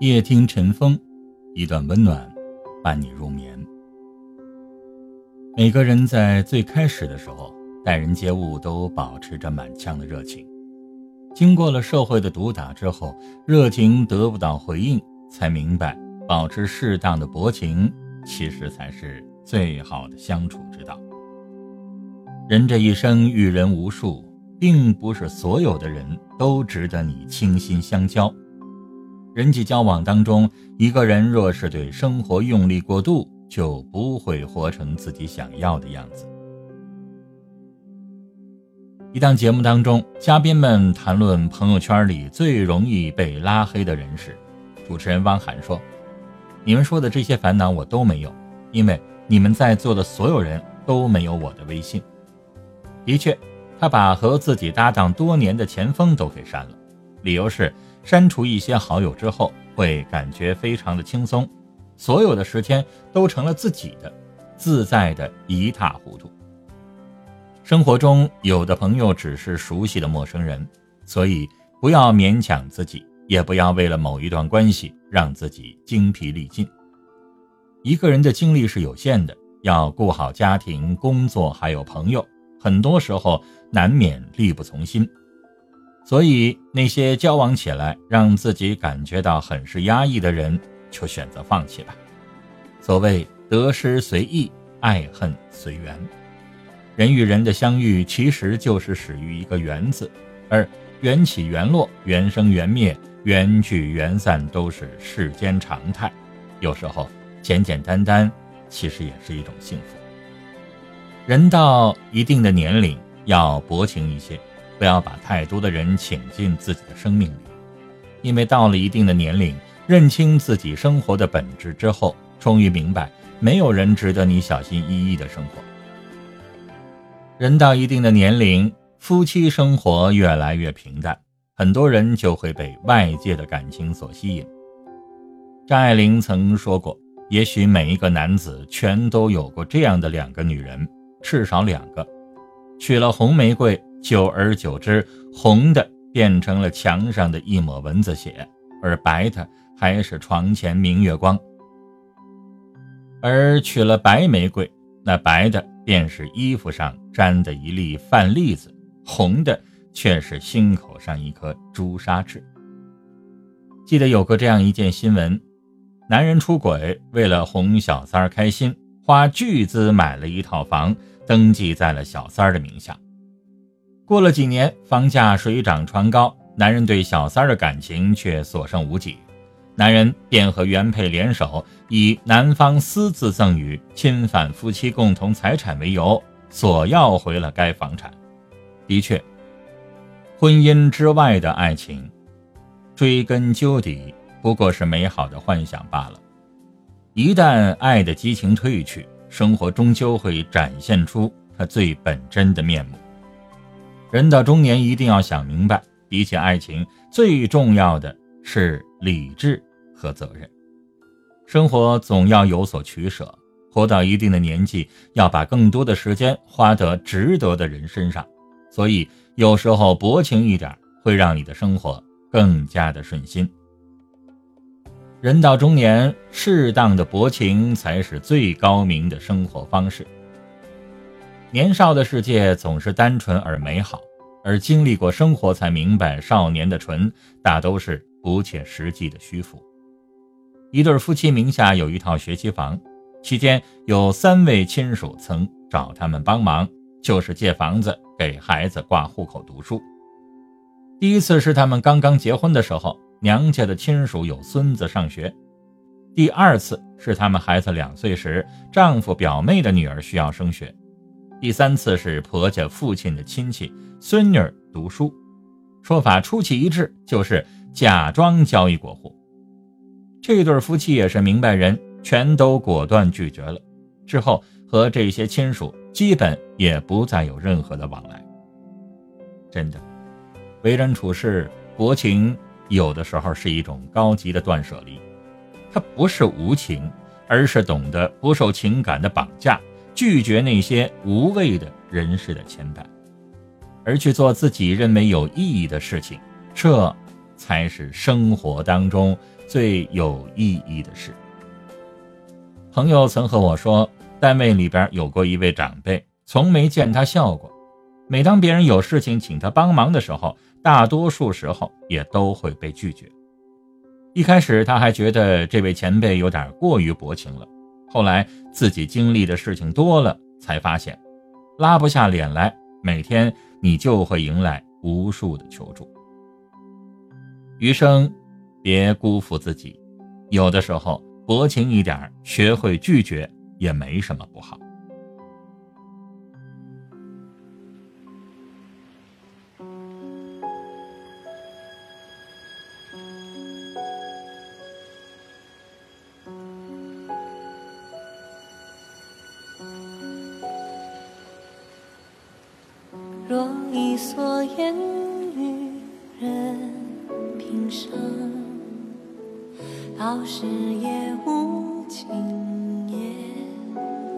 夜听晨风，一段温暖伴你入眠。每个人在最开始的时候，待人接物都保持着满腔的热情。经过了社会的毒打之后，热情得不到回应，才明白保持适当的薄情，其实才是最好的相处之道。人这一生遇人无数，并不是所有的人都值得你倾心相交。人际交往当中，一个人若是对生活用力过度，就不会活成自己想要的样子。一档节目当中，嘉宾们谈论朋友圈里最容易被拉黑的人时，主持人汪涵说：“你们说的这些烦恼我都没有，因为你们在座的所有人都没有我的微信。”的确，他把和自己搭档多年的前锋都给删了，理由是。删除一些好友之后，会感觉非常的轻松，所有的时间都成了自己的，自在的一塌糊涂。生活中有的朋友只是熟悉的陌生人，所以不要勉强自己，也不要为了某一段关系让自己精疲力尽。一个人的精力是有限的，要顾好家庭、工作还有朋友，很多时候难免力不从心。所以，那些交往起来让自己感觉到很是压抑的人，就选择放弃吧。所谓得失随意，爱恨随缘。人与人的相遇，其实就是始于一个缘字，而缘起缘落、缘生缘灭、缘聚缘散，都是世间常态。有时候，简简单单，其实也是一种幸福。人到一定的年龄，要薄情一些。不要把太多的人请进自己的生命里，因为到了一定的年龄，认清自己生活的本质之后，终于明白，没有人值得你小心翼翼的生活。人到一定的年龄，夫妻生活越来越平淡，很多人就会被外界的感情所吸引。张爱玲曾说过：“也许每一个男子全都有过这样的两个女人，至少两个，娶了红玫瑰。”久而久之，红的变成了墙上的一抹蚊子血，而白的还是床前明月光。而娶了白玫瑰，那白的便是衣服上沾的一粒饭粒子，红的却是心口上一颗朱砂痣。记得有过这样一件新闻：男人出轨，为了哄小三儿开心，花巨资买了一套房，登记在了小三儿的名下。过了几年，房价水涨船高，男人对小三儿的感情却所剩无几，男人便和原配联手，以男方私自赠与、侵犯夫妻共同财产为由，索要回了该房产。的确，婚姻之外的爱情，追根究底不过是美好的幻想罢了。一旦爱的激情褪去，生活终究会展现出它最本真的面目。人到中年，一定要想明白，比起爱情，最重要的是理智和责任。生活总要有所取舍，活到一定的年纪，要把更多的时间花得值得的人身上。所以，有时候薄情一点，会让你的生活更加的顺心。人到中年，适当的薄情才是最高明的生活方式。年少的世界总是单纯而美好，而经历过生活才明白，少年的纯大都是不切实际的虚浮。一对夫妻名下有一套学区房，期间有三位亲属曾找他们帮忙，就是借房子给孩子挂户口读书。第一次是他们刚刚结婚的时候，娘家的亲属有孙子上学；第二次是他们孩子两岁时，丈夫表妹的女儿需要升学。第三次是婆家父亲的亲戚孙女读书，说法出奇一致，就是假装交易过户。这对夫妻也是明白人，全都果断拒绝了。之后和这些亲属基本也不再有任何的往来。真的，为人处事薄情，有的时候是一种高级的断舍离。它不是无情，而是懂得不受情感的绑架。拒绝那些无谓的人事的牵绊，而去做自己认为有意义的事情，这才是生活当中最有意义的事。朋友曾和我说，单位里边有过一位长辈，从没见他笑过。每当别人有事情请他帮忙的时候，大多数时候也都会被拒绝。一开始他还觉得这位前辈有点过于薄情了，后来自己经历的事情多了，才发现拉不下脸来，每天你就会迎来无数的求助。余生，别辜负自己，有的时候薄情一点，学会拒绝也没什么不好。到时也无晴也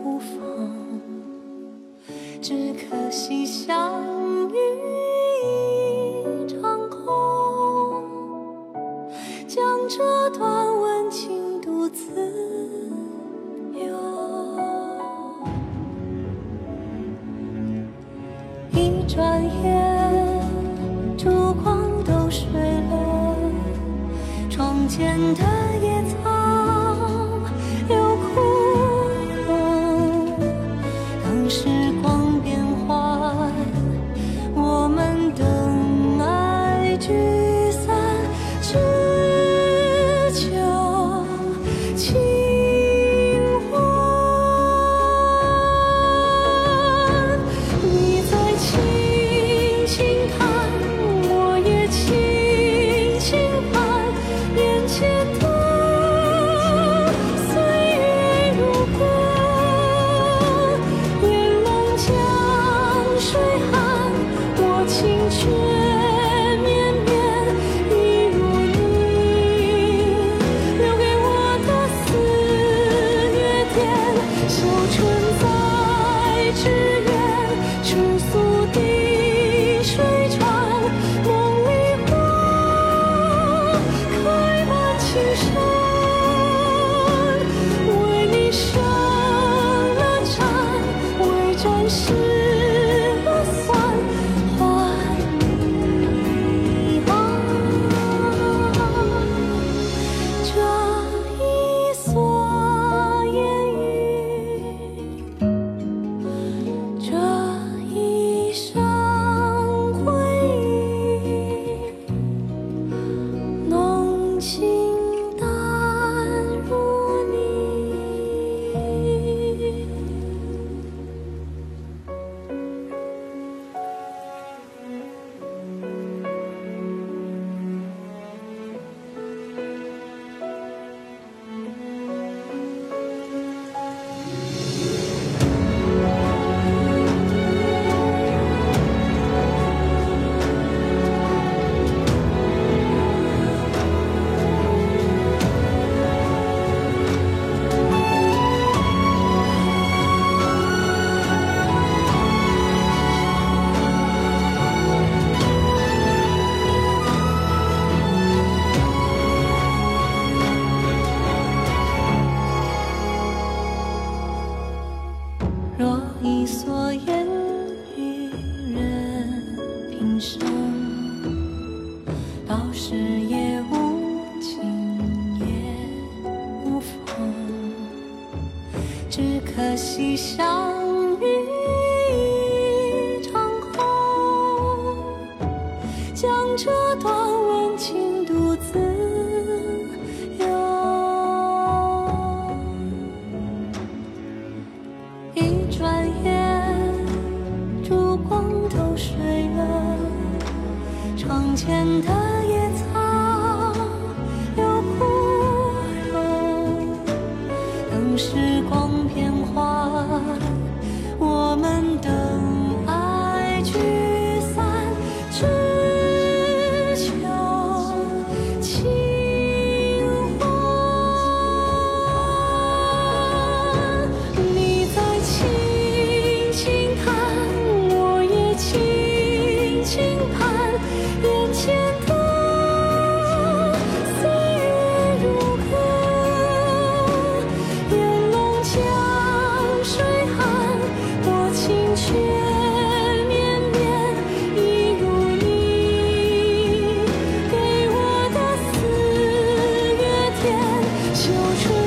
无风，只可惜相遇一场空，将这段温情独自一。转眼，烛光都睡了，前的夜一蓑烟雨任平生，到时也无晴也无风，只可惜相时光变换我们等秋出